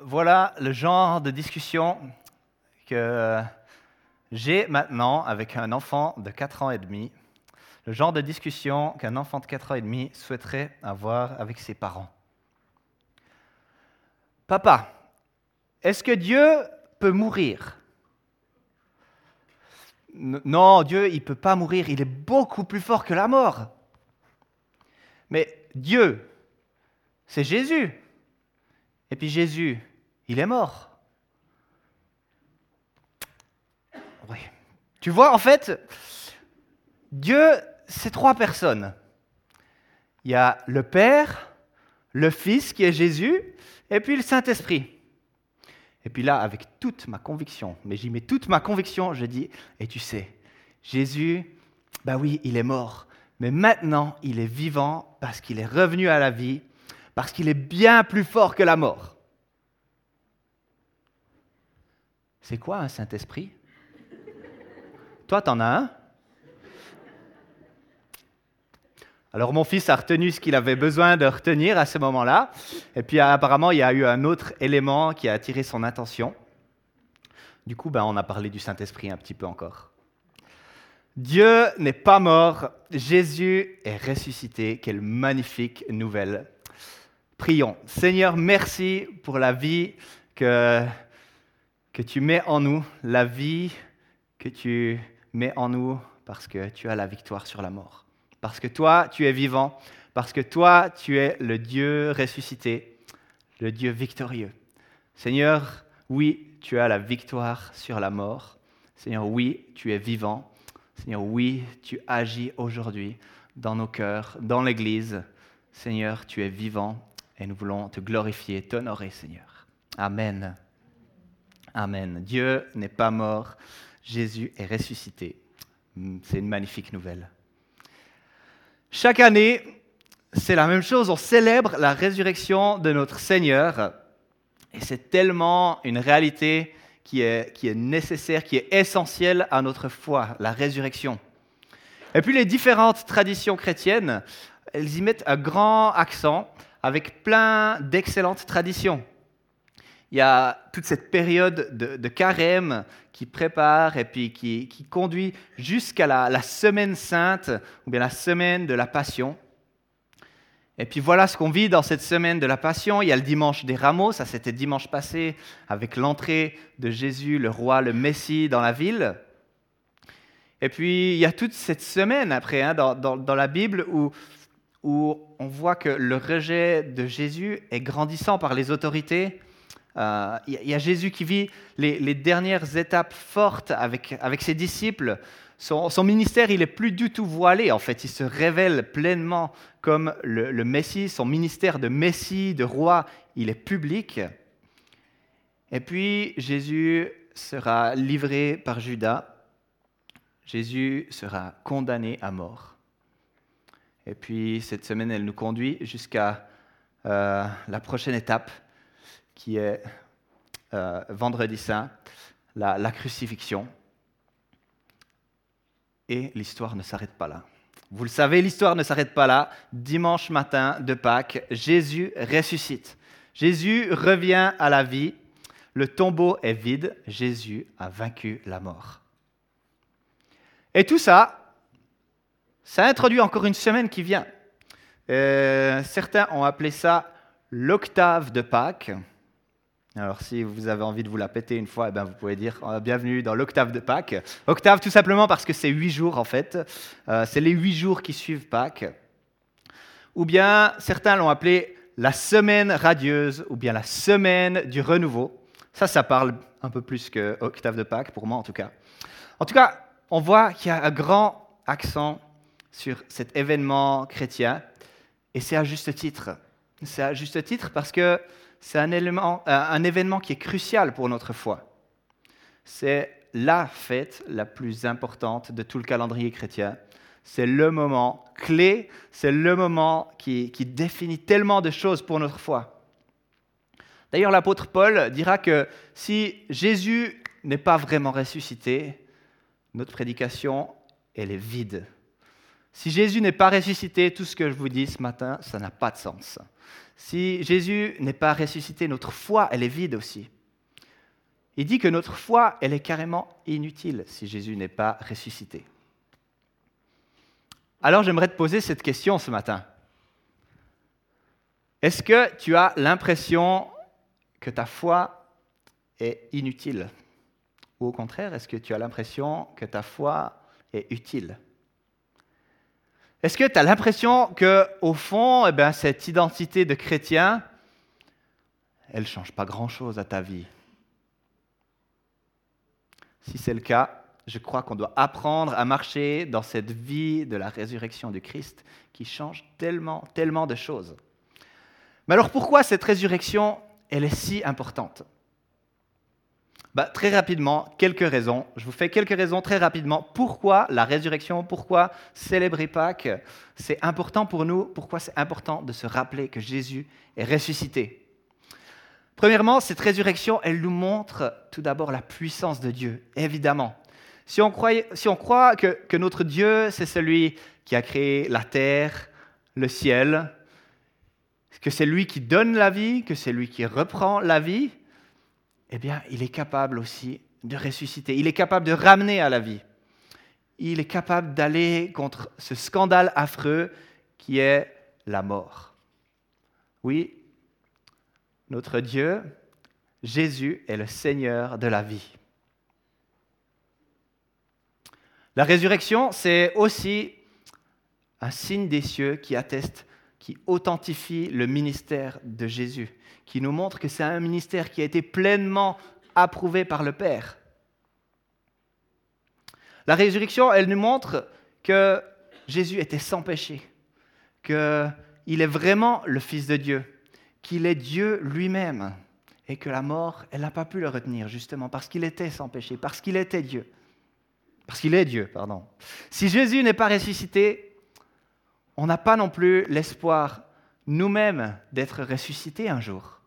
voilà le genre de discussion que j'ai maintenant avec un enfant de 4 ans et demi, le genre de discussion qu'un enfant de 4 ans et demi souhaiterait avoir avec ses parents. Papa, est-ce que Dieu peut mourir? Non, Dieu, il ne peut pas mourir, il est beaucoup plus fort que la mort. Mais Dieu, c'est Jésus. Et puis Jésus, il est mort. Oui. Tu vois, en fait, Dieu, c'est trois personnes. Il y a le Père, le Fils qui est Jésus, et puis le Saint-Esprit. Et puis là, avec toute ma conviction, mais j'y mets toute ma conviction, je dis, et tu sais, Jésus, bah oui, il est mort, mais maintenant, il est vivant parce qu'il est revenu à la vie, parce qu'il est bien plus fort que la mort. C'est quoi un Saint-Esprit? Toi, t'en as un? Alors mon fils a retenu ce qu'il avait besoin de retenir à ce moment-là. Et puis apparemment, il y a eu un autre élément qui a attiré son attention. Du coup, ben, on a parlé du Saint-Esprit un petit peu encore. Dieu n'est pas mort, Jésus est ressuscité. Quelle magnifique nouvelle. Prions. Seigneur, merci pour la vie que, tu mets en nous, la vie que tu mets en nous parce que tu as la victoire sur la mort parce que toi, tu es vivant, parce que toi, tu es le Dieu ressuscité, le Dieu victorieux. Seigneur, oui, tu as la victoire sur la mort. Seigneur, oui, tu es vivant. Seigneur, oui, tu agis aujourd'hui dans nos cœurs, dans l'Église. Seigneur, tu es vivant et nous voulons te glorifier, t'honorer, Seigneur. Amen. Amen. Dieu n'est pas mort, Jésus est ressuscité. C'est une magnifique nouvelle. Chaque année, c'est la même chose, on célèbre la résurrection de notre Seigneur. Et c'est tellement une réalité qui est, qui est nécessaire, qui est essentielle à notre foi, la résurrection. Et puis les différentes traditions chrétiennes, elles y mettent un grand accent avec plein d'excellentes traditions. Il y a toute cette période de, carême qui prépare et puis qui, conduit jusqu'à la, semaine sainte ou bien la semaine de la passion. Et puis voilà ce qu'on vit dans cette semaine de la passion. Il y a le dimanche des rameaux, ça c'était dimanche passé, avec l'entrée de Jésus, le roi, le Messie dans la ville. Et puis il y a toute cette semaine après hein, dans, la Bible où, où on voit que le rejet de Jésus est grandissant par les autorités euh, il y, a Jésus qui vit les, dernières étapes fortes avec, ses disciples. Son, ministère, il est plus du tout voilé, en fait. Il se révèle pleinement comme le Messie. Son ministère de Messie, de roi, il est public. Et puis, Jésus sera livré par Judas. Jésus sera condamné à mort. Et puis, cette semaine, elle nous conduit jusqu'à euh, la prochaine étape, qui est euh, vendredi saint, la, crucifixion. Et l'histoire ne s'arrête pas là. Vous le savez, l'histoire ne s'arrête pas là. Dimanche matin de Pâques, Jésus ressuscite. Jésus revient à la vie. Le tombeau est vide. Jésus a vaincu la mort. Et tout ça, ça introduit encore une semaine qui vient. Euh, certains ont appelé ça l'octave de Pâques. Alors si vous avez envie de vous la péter une fois, eh ben, vous pouvez dire oh, bienvenue dans l'octave de Pâques. Octave tout simplement parce que c'est huit jours en fait. Euh, c'est les huit jours qui suivent Pâques. Ou bien certains l'ont appelé la semaine radieuse ou bien la semaine du renouveau. Ça, ça parle un peu plus que octave de Pâques pour moi en tout cas. En tout cas, on voit qu'il y a un grand accent sur cet événement chrétien et c'est à juste titre. C'est à juste titre parce que c'est un, euh, un événement qui est crucial pour notre foi. C'est la fête la plus importante de tout le calendrier chrétien. C'est le moment clé, c'est le moment qui, qui, définit tellement de choses pour notre foi. D'ailleurs, l'apôtre Paul dira que si Jésus n'est pas vraiment ressuscité, notre prédication, elle est vide. Si Jésus n'est pas ressuscité, tout ce que je vous dis ce matin, ça n'a pas de sens. Si Jésus n'est pas ressuscité, notre foi, elle est vide aussi. Il dit que notre foi, elle est carrément inutile si Jésus n'est pas ressuscité. Alors j'aimerais te poser cette question ce matin. Est-ce que tu as l'impression que ta foi est inutile? Ou au contraire, est-ce que tu as l'impression que ta foi est utile? Est-ce que tu as l'impression que, au fond, eh cette identité de chrétien, elle ne change pas grand-chose à ta vie? Si c'est le cas, je crois qu'on doit apprendre à marcher dans cette vie de la résurrection du Christ qui change tellement, tellement de choses. Mais alors pourquoi cette résurrection, elle est si importante? Bah, Très rapidement, quelques raisons. Je vous fais quelques raisons très rapidement. Pourquoi la résurrection? Pourquoi célébrer Pâques? C'est important pour nous. Pourquoi c'est important de se rappeler que Jésus est ressuscité? Premièrement, cette résurrection, elle nous montre tout d'abord la puissance de Dieu, évidemment. Si on, croit que, que notre Dieu, c'est celui qui a créé la terre, le ciel, que c'est lui qui donne la vie, que c'est lui qui reprend la vie, eh bien, il est capable aussi de ressusciter. Il est capable de ramener à la vie. Il est capable d'aller contre ce scandale affreux qui est la mort. Oui, notre Dieu, Jésus, est le Seigneur de la vie. La résurrection, c'est aussi un signe des cieux qui atteste qui authentifie le ministère de Jésus, qui nous montre que c'est un ministère qui a été pleinement approuvé par le Père. La résurrection, elle nous montre que Jésus était sans péché, qu'il est vraiment le Fils de Dieu, qu'il est Dieu lui-même, et que la mort, elle n'a pas pu le retenir, justement, parce qu'il était sans péché, parce qu'il était Dieu. Parce qu'il est Dieu, pardon. Si Jésus n'est pas ressuscité, on n'a pas non plus l'espoir nous-mêmes d'être ressuscités un jour,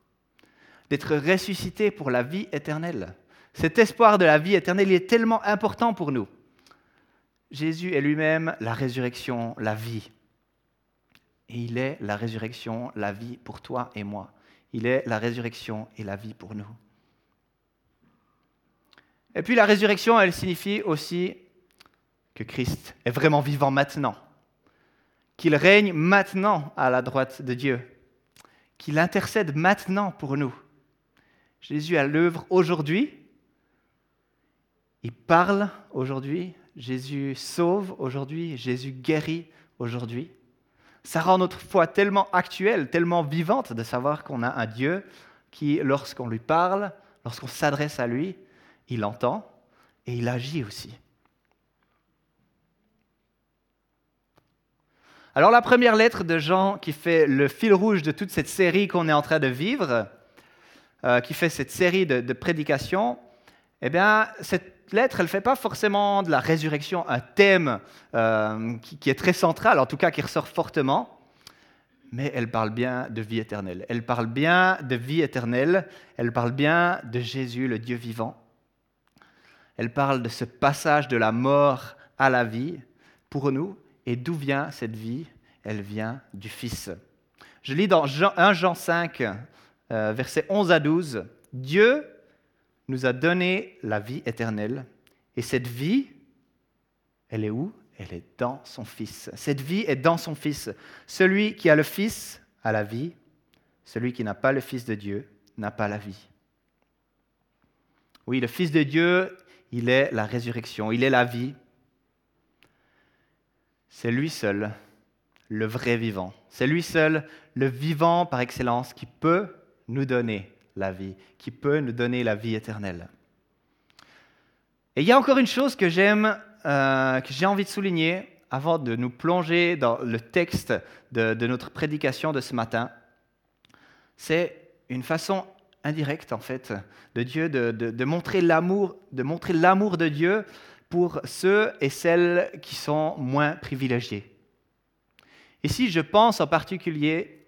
d'être ressuscités pour la vie éternelle. Cet espoir de la vie éternelle est tellement important pour nous. Jésus est lui-même la résurrection, la vie. Et il est la résurrection, la vie pour toi et moi. Il est la résurrection et la vie pour nous. Et puis la résurrection, elle signifie aussi que Christ est vraiment vivant maintenant qu'il règne maintenant à la droite de Dieu, qu'il intercède maintenant pour nous. Jésus à l'œuvre aujourd'hui, il parle aujourd'hui, Jésus sauve aujourd'hui, Jésus guérit aujourd'hui. Ça rend notre foi tellement actuelle, tellement vivante de savoir qu'on a un Dieu qui, lorsqu'on lui parle, lorsqu'on s'adresse à lui, il entend et il agit aussi. Alors la première lettre de Jean qui fait le fil rouge de toute cette série qu'on est en train de vivre, euh, qui fait cette série de, prédications, eh bien cette lettre, elle ne fait pas forcément de la résurrection un thème euh, qui, qui, est très central, en tout cas qui ressort fortement, mais elle parle bien de vie éternelle. Elle parle bien de vie éternelle, elle parle bien de Jésus, le Dieu vivant. Elle parle de ce passage de la mort à la vie pour nous et d'où vient cette vie Elle vient du Fils. Je lis dans 1 Jean 5, euh, versets 11 à 12. Dieu nous a donné la vie éternelle. Et cette vie, elle est où? Elle est dans son Fils. Cette vie est dans son Fils. Celui qui a le Fils a la vie. Celui qui n'a pas le Fils de Dieu n'a pas la vie. Oui, le Fils de Dieu, il est la résurrection, il est la vie. C'est lui seul, le vrai vivant. C'est lui seul, le vivant par excellence, qui peut nous donner la vie, qui peut nous donner la vie éternelle. Et il y a encore une chose que j'aime, euh, que j'ai envie de souligner avant de nous plonger dans le texte de, notre prédication de ce matin. C'est une façon indirecte, en fait, de Dieu de, de montrer l'amour, de montrer l'amour de Dieu pour ceux et celles qui sont moins privilégiés. Ici, je pense en particulier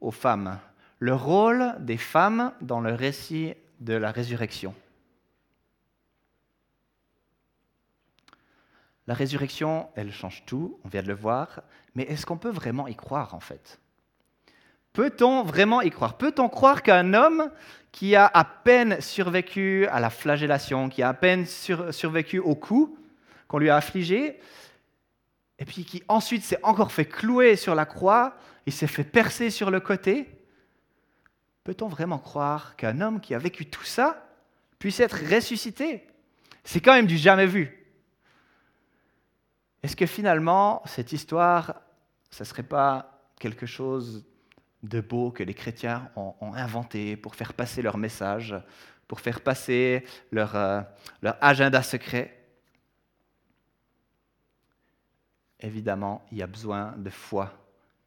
aux femmes, le rôle des femmes dans le récit de la résurrection. La résurrection, elle change tout, on vient de le voir, mais est-ce qu'on peut vraiment y croire en fait? Peut-on vraiment y croire? Peut-on croire qu'un homme qui a à peine survécu à la flagellation, qui a à peine survécu au coup qu'on lui a affligé, et puis qui ensuite s'est encore fait clouer sur la croix, il s'est fait percer sur le côté, peut-on vraiment croire qu'un homme qui a vécu tout ça puisse être ressuscité? C'est quand même du jamais vu. Est-ce que finalement, cette histoire, ce ne serait pas quelque chose de beau que les chrétiens ont, inventé pour faire passer leur message, pour faire passer leur, euh, leur agenda secret? Évidemment, il y a besoin de foi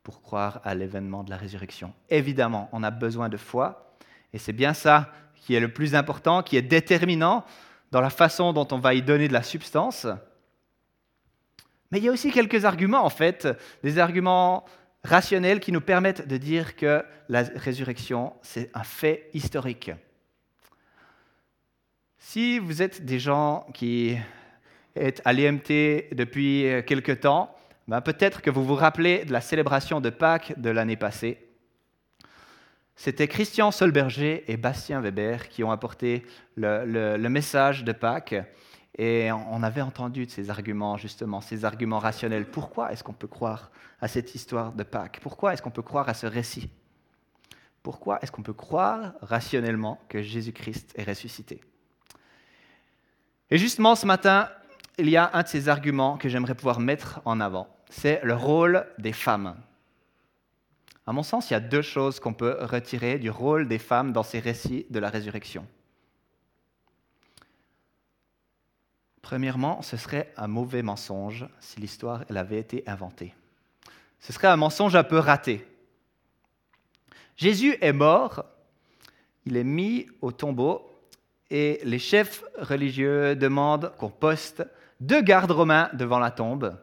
pour croire à l'événement de la résurrection. Évidemment, on a besoin de foi, et c'est bien ça qui est le plus important, qui est déterminant dans la façon dont on va y donner de la substance. Mais il y a aussi quelques arguments, en fait, des arguments rationnels qui nous permettent de dire que la résurrection, c'est un fait historique. Si vous êtes des gens qui êtes à l'IMT depuis quelque temps, ben peut-être que vous vous rappelez de la célébration de Pâques de l'année passée. C'était Christian Solberger et Bastien Weber qui ont apporté le, le message de Pâques. Et on avait entendu de ces arguments, justement, ces arguments rationnels. Pourquoi est-ce qu'on peut croire à cette histoire de Pâques? Pourquoi est-ce qu'on peut croire à ce récit? Pourquoi est-ce qu'on peut croire rationnellement que Jésus-Christ est ressuscité? Et justement, ce matin, il y a un de ces arguments que j'aimerais pouvoir mettre en avant. C'est le rôle des femmes. À mon sens, il y a deux choses qu'on peut retirer du rôle des femmes dans ces récits de la résurrection. Premièrement, ce serait un mauvais mensonge si l'histoire avait été inventée. Ce serait un mensonge un peu raté. Jésus est mort, il est mis au tombeau et les chefs religieux demandent qu'on poste deux gardes romains devant la tombe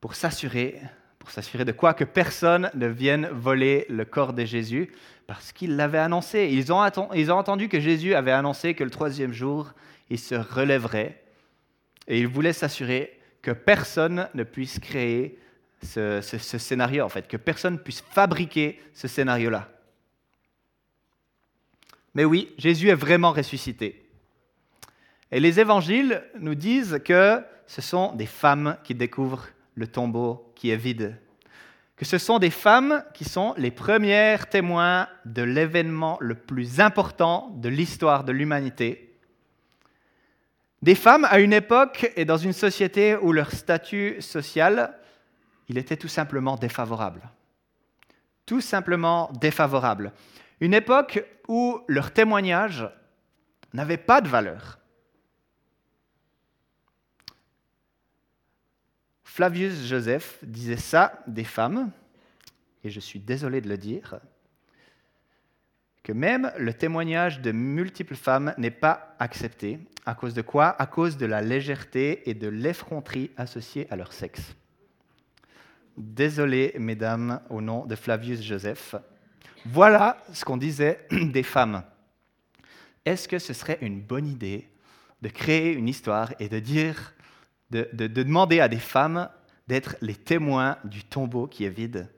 pour s'assurer pour s'assurer de quoi que personne ne vienne voler le corps de Jésus, parce qu'il l'avait annoncé. Ils ont, ils ont entendu que Jésus avait annoncé que le troisième jour, il se relèverait, et ils voulaient s'assurer que personne ne puisse créer ce, ce scénario, en fait, que personne puisse fabriquer ce scénario-là. Mais oui, Jésus est vraiment ressuscité. Et les évangiles nous disent que ce sont des femmes qui découvrent le tombeau qui est vide. Que ce sont des femmes qui sont les premières témoins de l'événement le plus important de l'histoire de l'humanité. Des femmes à une époque et dans une société où leur statut social, il était tout simplement défavorable. Tout simplement défavorable. Une époque où leur témoignage n'avait pas de valeur. Flavius Joseph disait ça des femmes, et je suis désolé de le dire, que même le témoignage de multiples femmes n'est pas accepté. À cause de quoi? À cause de la légèreté et de l'effronterie associées à leur sexe. Désolé, mesdames, au nom de Flavius Joseph. Voilà ce qu'on disait des femmes. Est-ce que ce serait une bonne idée de créer une histoire et de dire de, demander à des femmes d'être les témoins du tombeau qui est vide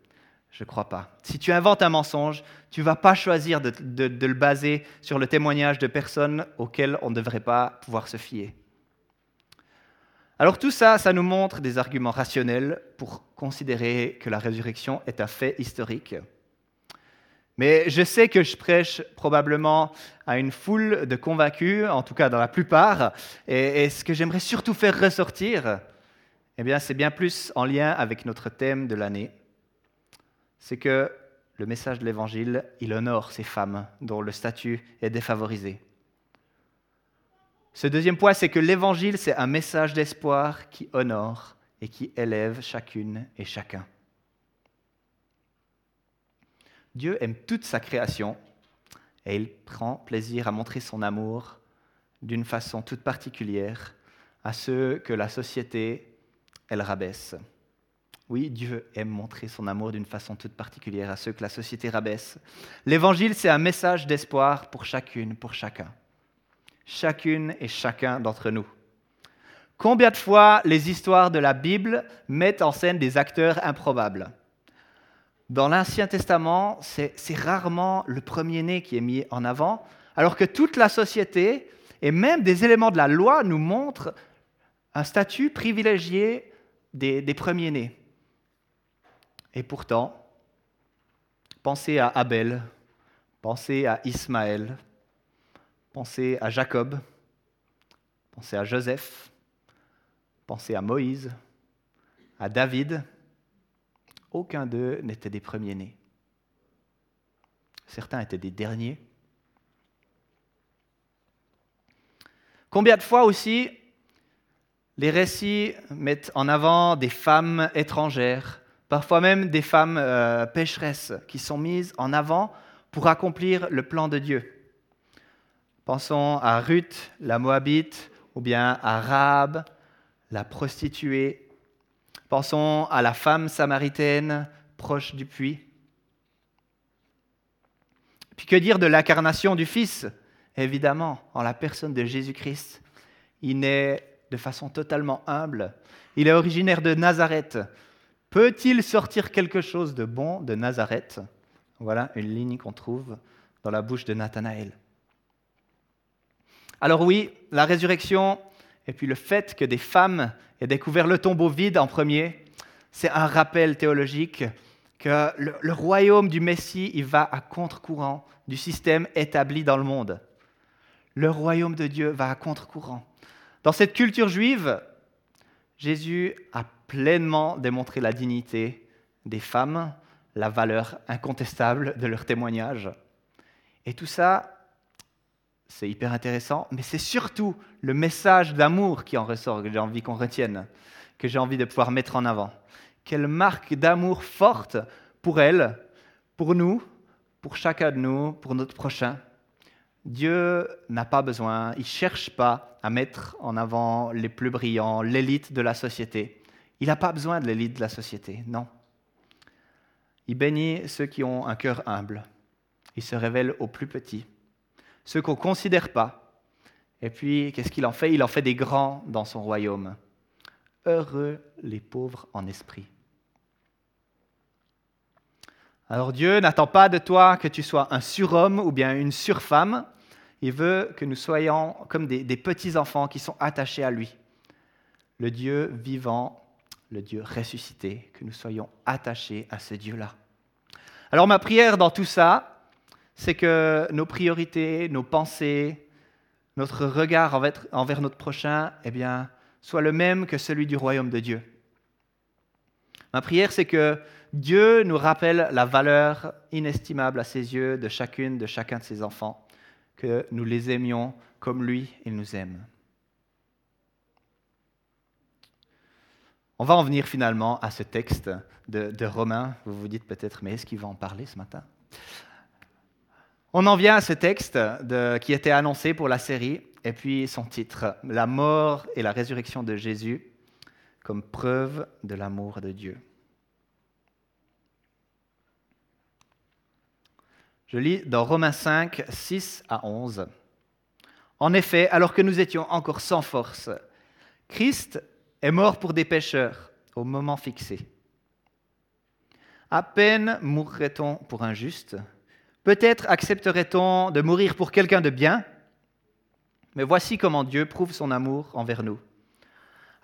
Je ne crois pas. Si tu inventes un mensonge, tu ne vas pas choisir de, de, le baser sur le témoignage de personnes auxquelles on ne devrait pas pouvoir se fier. Alors tout ça, ça nous montre des arguments rationnels pour considérer que la résurrection est un fait historique. Mais je sais que je prêche probablement à une foule de convaincus, en tout cas dans la plupart, et, ce que j'aimerais surtout faire ressortir, eh bien, c'est bien plus en lien avec notre thème de l'année. C'est que le message de l'Évangile, il honore ces femmes dont le statut est défavorisé. Ce deuxième point, c'est que l'Évangile, c'est un message d'espoir qui honore et qui élève chacune et chacun. Dieu aime toute sa création et il prend plaisir à montrer son amour d'une façon toute particulière à ceux que la société, elle rabaisse. Oui, Dieu aime montrer son amour d'une façon toute particulière à ceux que la société rabaisse. L'évangile, c'est un message d'espoir pour chacune, pour chacun. Chacune et chacun d'entre nous. Combien de fois les histoires de la Bible mettent en scène des acteurs improbables? Dans l'Ancien Testament, c'est rarement le premier-né qui est mis en avant, alors que toute la société et même des éléments de la loi nous montrent un statut privilégié des, premiers-nés. Et pourtant, pensez à Abel, pensez à Ismaël, pensez à Jacob, pensez à Joseph, pensez à Moïse, à David. Aucun d'eux n'était des premiers-nés. Certains étaient des derniers. Combien de fois aussi les récits mettent en avant des femmes étrangères, parfois même des femmes euh, pécheresses qui sont mises en avant pour accomplir le plan de Dieu. Pensons à Ruth, la Moabite, ou bien à Rahab, la prostituée. Pensons à la femme samaritaine proche du puits. Puis que dire de l'incarnation du Fils? Évidemment, en la personne de Jésus-Christ. Il naît de façon totalement humble. Il est originaire de Nazareth. Peut-il sortir quelque chose de bon de Nazareth? Voilà une ligne qu'on trouve dans la bouche de Nathanaël. Alors oui, la résurrection et puis le fait que des femmes aient découvert le tombeau vide en premier, c'est un rappel théologique que le, royaume du Messie, il va à contre-courant du système établi dans le monde. Le royaume de Dieu va à contre-courant. Dans cette culture juive, Jésus a pleinement démontré la dignité des femmes, la valeur incontestable de leur témoignage. Et tout ça, c'est hyper intéressant, mais c'est surtout le message d'amour qui en ressort, que j'ai envie qu'on retienne, que j'ai envie de pouvoir mettre en avant. Quelle marque d'amour forte pour elle, pour nous, pour chacun de nous, pour notre prochain. Dieu n'a pas besoin, il ne cherche pas à mettre en avant les plus brillants, l'élite de la société. Il n'a pas besoin de l'élite de la société, non. Il bénit ceux qui ont un cœur humble. Il se révèle aux plus petits, ceux qu'on ne considère pas. Et puis, qu'est-ce qu'il en fait? Il en fait des grands dans son royaume. Heureux les pauvres en esprit. Alors Dieu n'attend pas de toi que tu sois un surhomme ou bien une surfemme. Il veut que nous soyons comme des, des petits-enfants qui sont attachés à lui. Le Dieu vivant le Dieu ressuscité, que nous soyons attachés à ce Dieu-là. Alors ma prière dans tout ça, c'est que nos priorités, nos pensées, notre regard envers, notre prochain, eh bien, soit le même que celui du royaume de Dieu. Ma prière, c'est que Dieu nous rappelle la valeur inestimable à ses yeux de chacune, de chacun de ses enfants, que nous les aimions comme lui, il nous aime. On va en venir finalement à ce texte de, Romains. Vous vous dites peut-être, mais est-ce qu'il va en parler ce matin? On en vient à ce texte qui était annoncé pour la série, et puis son titre, La mort et la résurrection de Jésus comme preuve de l'amour de Dieu. Je lis dans Romains 5, 6 à 11. En effet, alors que nous étions encore sans force, Christ est mort pour des pécheurs au moment fixé. À peine mourrait-on pour un juste, peut-être accepterait-on de mourir pour quelqu'un de bien, mais voici comment Dieu prouve son amour envers nous.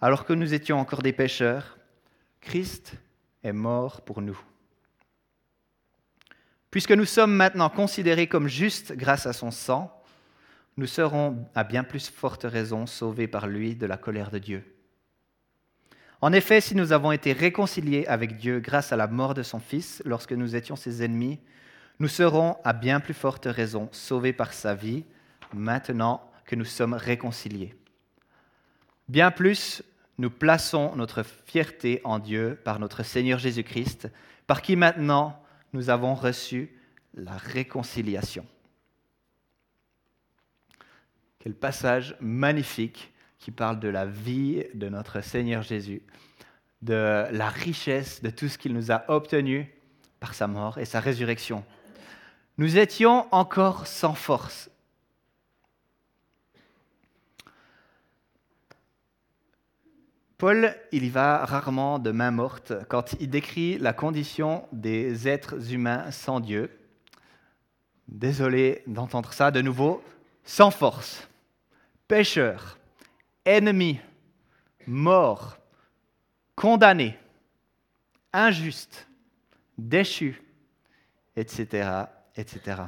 Alors que nous étions encore des pécheurs, Christ est mort pour nous. Puisque nous sommes maintenant considérés comme justes grâce à son sang, nous serons à bien plus forte raison sauvés par lui de la colère de Dieu. En effet, si nous avons été réconciliés avec Dieu grâce à la mort de son Fils lorsque nous étions ses ennemis, nous serons à bien plus forte raison sauvés par sa vie maintenant que nous sommes réconciliés. Bien plus, nous plaçons notre fierté en Dieu par notre Seigneur Jésus-Christ, par qui maintenant nous avons reçu la réconciliation. Quel passage magnifique qui parle de la vie de notre Seigneur Jésus, de la richesse de tout ce qu'il nous a obtenu par sa mort et sa résurrection. Nous étions encore sans force. Paul, il y va rarement de main morte quand il décrit la condition des êtres humains sans Dieu. Désolé d'entendre ça de nouveau, sans force, pécheurs, ennemis, morts, condamnés, injustes, déchus, etc., etc.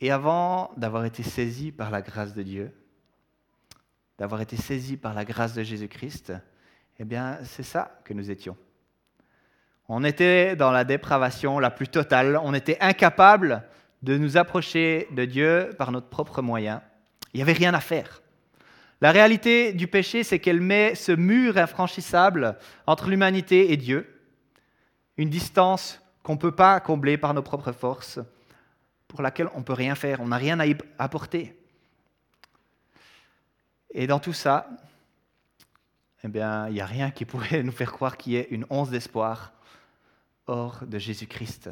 Et avant d'avoir été saisi par la grâce de Dieu, d'avoir été saisi par la grâce de Jésus-Christ, eh bien, c'est ça que nous étions. On était dans la dépravation la plus totale, on était incapable de nous approcher de Dieu par notre propre moyen. Il n'y avait rien à faire. La réalité du péché, c'est qu'elle met ce mur infranchissable entre l'humanité et Dieu, une distance qu'on ne peut pas combler par nos propres forces, pour laquelle on ne peut rien faire, on n'a rien à apporter. Et dans tout ça, eh bien, il n'y a rien qui pourrait nous faire croire qu'il y ait une once d'espoir hors de Jésus-Christ.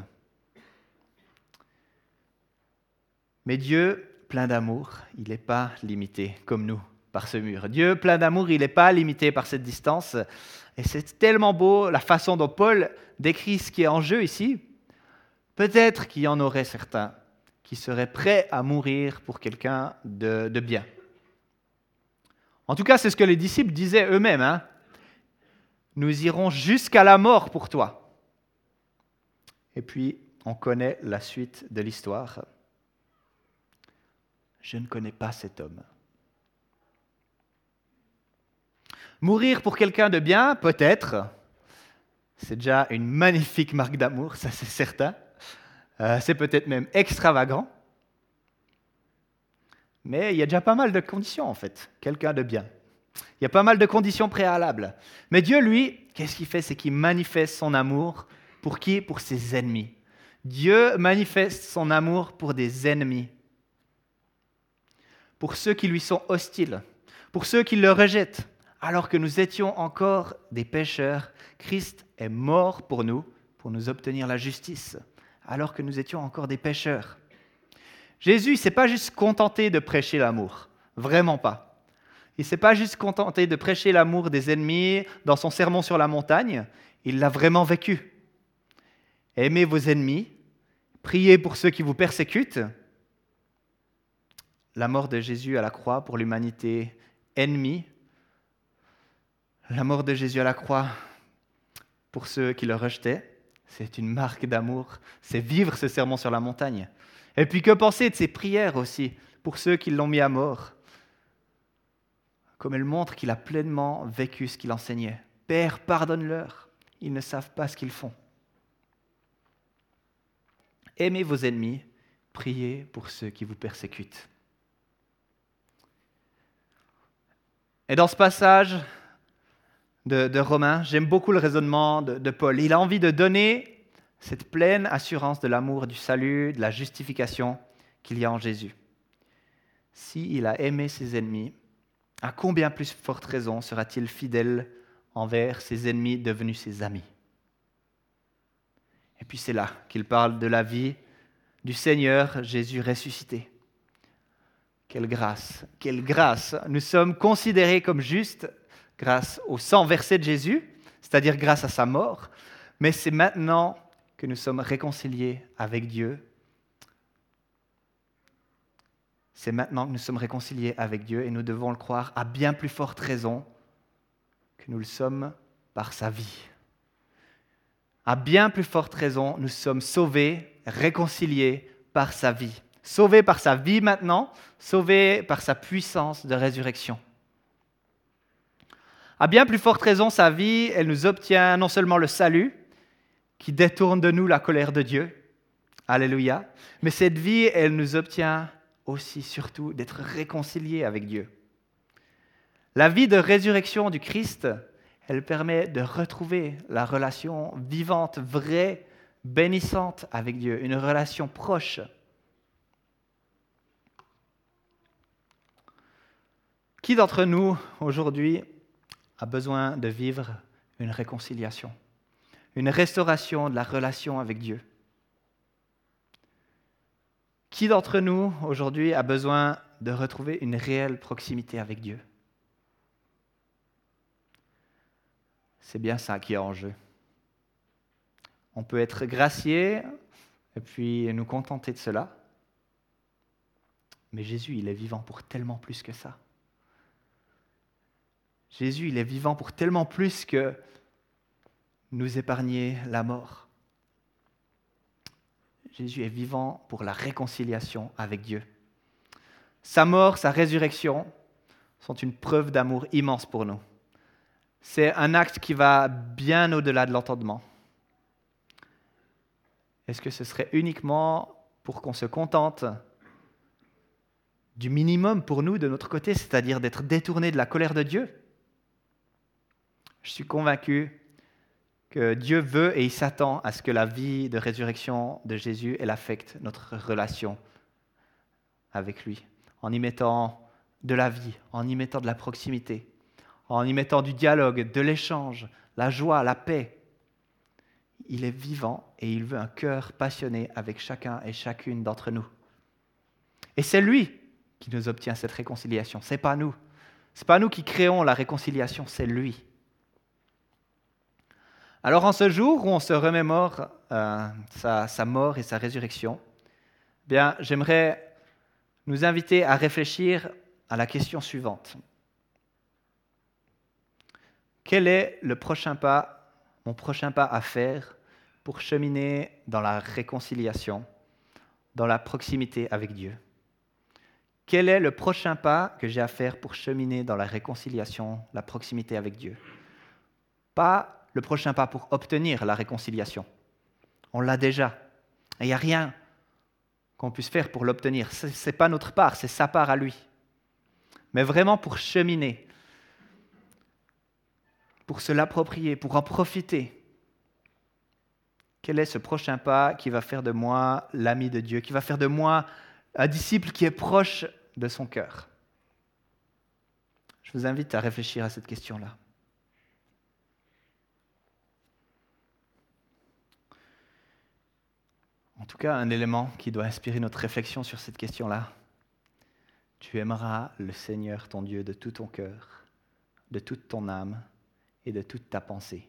Mais Dieu, plein d'amour, il n'est pas limité comme nous par ce mur. Dieu, plein d'amour, il n'est pas limité par cette distance. Et c'est tellement beau la façon dont Paul décrit ce qui est en jeu ici. Peut-être qu'il y en aurait certains qui seraient prêts à mourir pour quelqu'un de, bien. En tout cas, c'est ce que les disciples disaient eux-mêmes. Hein. Nous irons jusqu'à la mort pour toi. Et puis, on connaît la suite de l'histoire. Je ne connais pas cet homme. Mourir pour quelqu'un de bien, peut-être. C'est déjà une magnifique marque d'amour, ça c'est certain. Euh, c'est peut-être même extravagant. Mais il y a déjà pas mal de conditions, en fait. Quelqu'un de bien. Il y a pas mal de conditions préalables. Mais Dieu, lui, qu'est-ce qu'il fait? C'est qu'il manifeste son amour pour qui? Pour ses ennemis. Dieu manifeste son amour pour des ennemis. Pour ceux qui lui sont hostiles. Pour ceux qui le rejettent. Alors que nous étions encore des pécheurs, Christ est mort pour nous, pour nous obtenir la justice. Alors que nous étions encore des pécheurs. Jésus ne s'est pas juste contenté de prêcher l'amour, vraiment pas. Il ne s'est pas juste contenté de prêcher l'amour des ennemis dans son sermon sur la montagne, il l'a vraiment vécu. Aimez vos ennemis, priez pour ceux qui vous persécutent. La mort de Jésus à la croix pour l'humanité ennemie, la mort de Jésus à la croix pour ceux qui le rejetaient, c'est une marque d'amour, c'est vivre ce sermon sur la montagne. Et puis que penser de ses prières aussi pour ceux qui l'ont mis à mort? Comme elle montre qu'il a pleinement vécu ce qu'il enseignait. Père, pardonne-leur, ils ne savent pas ce qu'ils font. Aimez vos ennemis, priez pour ceux qui vous persécutent. Et dans ce passage de, Romains, j'aime beaucoup le raisonnement de Paul. Il a envie de donner cette pleine assurance de l'amour, du salut, de la justification qu'il y a en Jésus. S'il a aimé ses ennemis, à combien plus forte raison sera-t-il fidèle envers ses ennemis devenus ses amis? Et puis c'est là qu'il parle de la vie du Seigneur Jésus ressuscité. Quelle grâce, quelle grâce. Nous sommes considérés comme justes grâce au sang versé de Jésus, c'est-à-dire grâce à sa mort, mais c'est maintenant que nous sommes réconciliés avec Dieu. C'est maintenant que nous sommes réconciliés avec Dieu et nous devons le croire à bien plus forte raison que nous le sommes par sa vie. À bien plus forte raison, nous sommes sauvés, réconciliés par sa vie. Sauvés par sa vie maintenant, sauvés par sa puissance de résurrection. À bien plus forte raison, sa vie, elle nous obtient non seulement le salut, qui détourne de nous la colère de Dieu. Alléluia. Mais cette vie, elle nous obtient aussi, surtout, d'être réconciliés avec Dieu. La vie de résurrection du Christ, elle permet de retrouver la relation vivante, vraie, bénissante avec Dieu, une relation proche. Qui d'entre nous, aujourd'hui, a besoin de vivre une réconciliation une restauration de la relation avec Dieu. Qui d'entre nous aujourd'hui a besoin de retrouver une réelle proximité avec Dieu? C'est bien ça qui est en jeu. On peut être gracié et puis nous contenter de cela. Mais Jésus, il est vivant pour tellement plus que ça. Jésus, il est vivant pour tellement plus que nous épargner la mort. Jésus est vivant pour la réconciliation avec Dieu. Sa mort, sa résurrection sont une preuve d'amour immense pour nous. C'est un acte qui va bien au-delà de l'entendement. Est-ce que ce serait uniquement pour qu'on se contente du minimum pour nous de notre côté, c'est-à-dire d'être détourné de la colère de Dieu? Je suis convaincu que Dieu veut et il s'attend à ce que la vie de résurrection de Jésus, elle affecte notre relation avec lui, en y mettant de la vie, en y mettant de la proximité, en y mettant du dialogue, de l'échange, la joie, la paix. Il est vivant et il veut un cœur passionné avec chacun et chacune d'entre nous. Et c'est lui qui nous obtient cette réconciliation, c'est pas nous. C'est pas nous qui créons la réconciliation, c'est lui. Alors en ce jour où on se remémore euh, sa, mort et sa résurrection, bien j'aimerais nous inviter à réfléchir à la question suivante. Quel est le prochain pas, mon prochain pas à faire pour cheminer dans la réconciliation, dans la proximité avec Dieu? Quel est le prochain pas que j'ai à faire pour cheminer dans la réconciliation, la proximité avec Dieu? Pas le prochain pas pour obtenir la réconciliation. On l'a déjà. Il n'y a rien qu'on puisse faire pour l'obtenir. Ce n'est pas notre part, c'est sa part à lui. Mais vraiment pour cheminer, pour se l'approprier, pour en profiter. Quel est ce prochain pas qui va faire de moi l'ami de Dieu, qui va faire de moi un disciple qui est proche de son cœur? Je vous invite à réfléchir à cette question-là. Tout cas, un élément qui doit inspirer notre réflexion sur cette question-là. Tu aimeras le Seigneur ton Dieu de tout ton cœur, de toute ton âme et de toute ta pensée.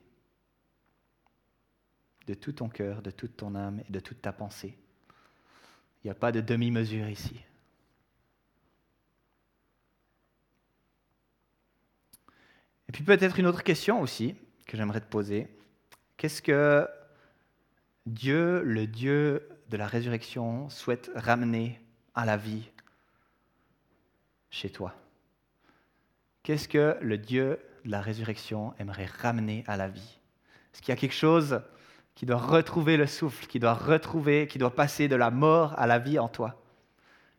De tout ton cœur, de toute ton âme et de toute ta pensée. Il n'y a pas de demi-mesure ici. Et puis peut-être une autre question aussi que j'aimerais te poser. Qu'est-ce que Dieu, le Dieu de la résurrection, souhaite ramener à la vie chez toi. Qu'est-ce que le Dieu de la résurrection aimerait ramener à la vie? Est-ce qu'il y a quelque chose qui doit retrouver le souffle, qui doit retrouver, qui doit passer de la mort à la vie en toi?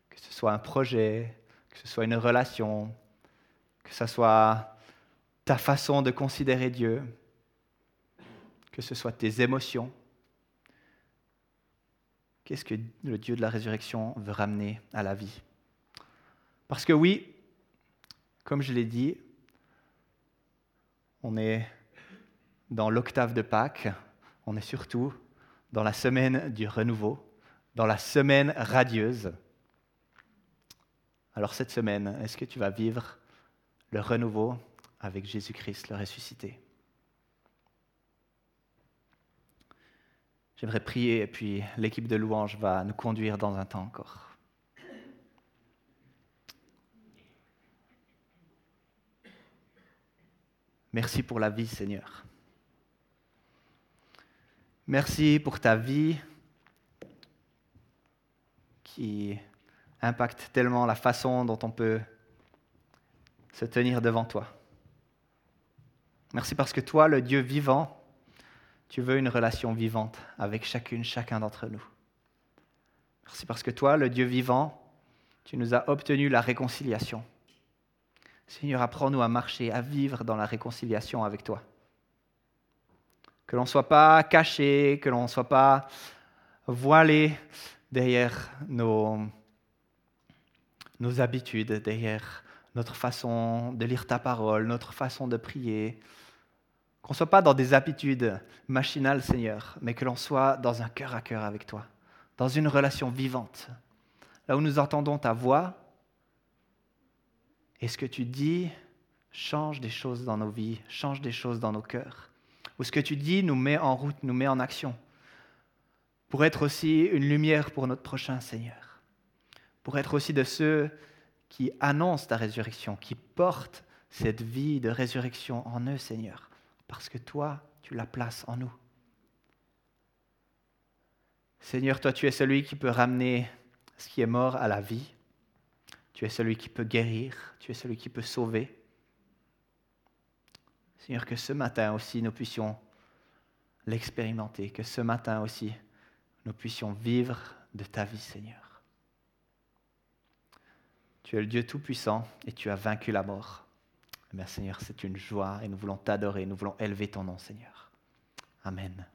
Que ce soit un projet, que ce soit une relation, que ce soit ta façon de considérer Dieu, que ce soit tes émotions, Qu'est-ce que le Dieu de la résurrection veut ramener à la vie? Parce que oui, comme je l'ai dit, on est dans l'octave de Pâques, on est surtout dans la semaine du renouveau, dans la semaine radieuse. Alors cette semaine, est-ce que tu vas vivre le renouveau avec Jésus-Christ, le ressuscité? J'aimerais prier et puis l'équipe de louange va nous conduire dans un temps encore. Merci pour la vie, Seigneur. Merci pour ta vie qui impacte tellement la façon dont on peut se tenir devant toi. Merci parce que toi, le Dieu vivant, tu veux une relation vivante avec chacune, chacun d'entre nous. Merci parce que toi, le Dieu vivant, tu nous as obtenu la réconciliation. Seigneur, apprends-nous à marcher, à vivre dans la réconciliation avec toi. Que l'on ne soit pas caché, que l'on ne soit pas voilé derrière nos, nos habitudes, derrière notre façon de lire ta parole, notre façon de prier, qu'on ne soit pas dans des habitudes machinales, Seigneur, mais que l'on soit dans un cœur à cœur avec toi, dans une relation vivante, là où nous entendons ta voix et ce que tu dis change des choses dans nos vies, change des choses dans nos cœurs. Où ce que tu dis nous met en route, nous met en action. Pour être aussi une lumière pour notre prochain Seigneur. Pour être aussi de ceux qui annoncent ta résurrection, qui portent cette vie de résurrection en eux, Seigneur. Parce que toi, tu la places en nous. Seigneur, toi, tu es celui qui peut ramener ce qui est mort à la vie. Tu es celui qui peut guérir, tu es celui qui peut sauver. Seigneur, que ce matin aussi nous puissions l'expérimenter, que ce matin aussi nous puissions vivre de ta vie, Seigneur. Tu es le Dieu Tout-Puissant et tu as vaincu la mort. Seigneur, c'est une joie et nous voulons t'adorer, nous voulons élever ton nom Seigneur. Amen.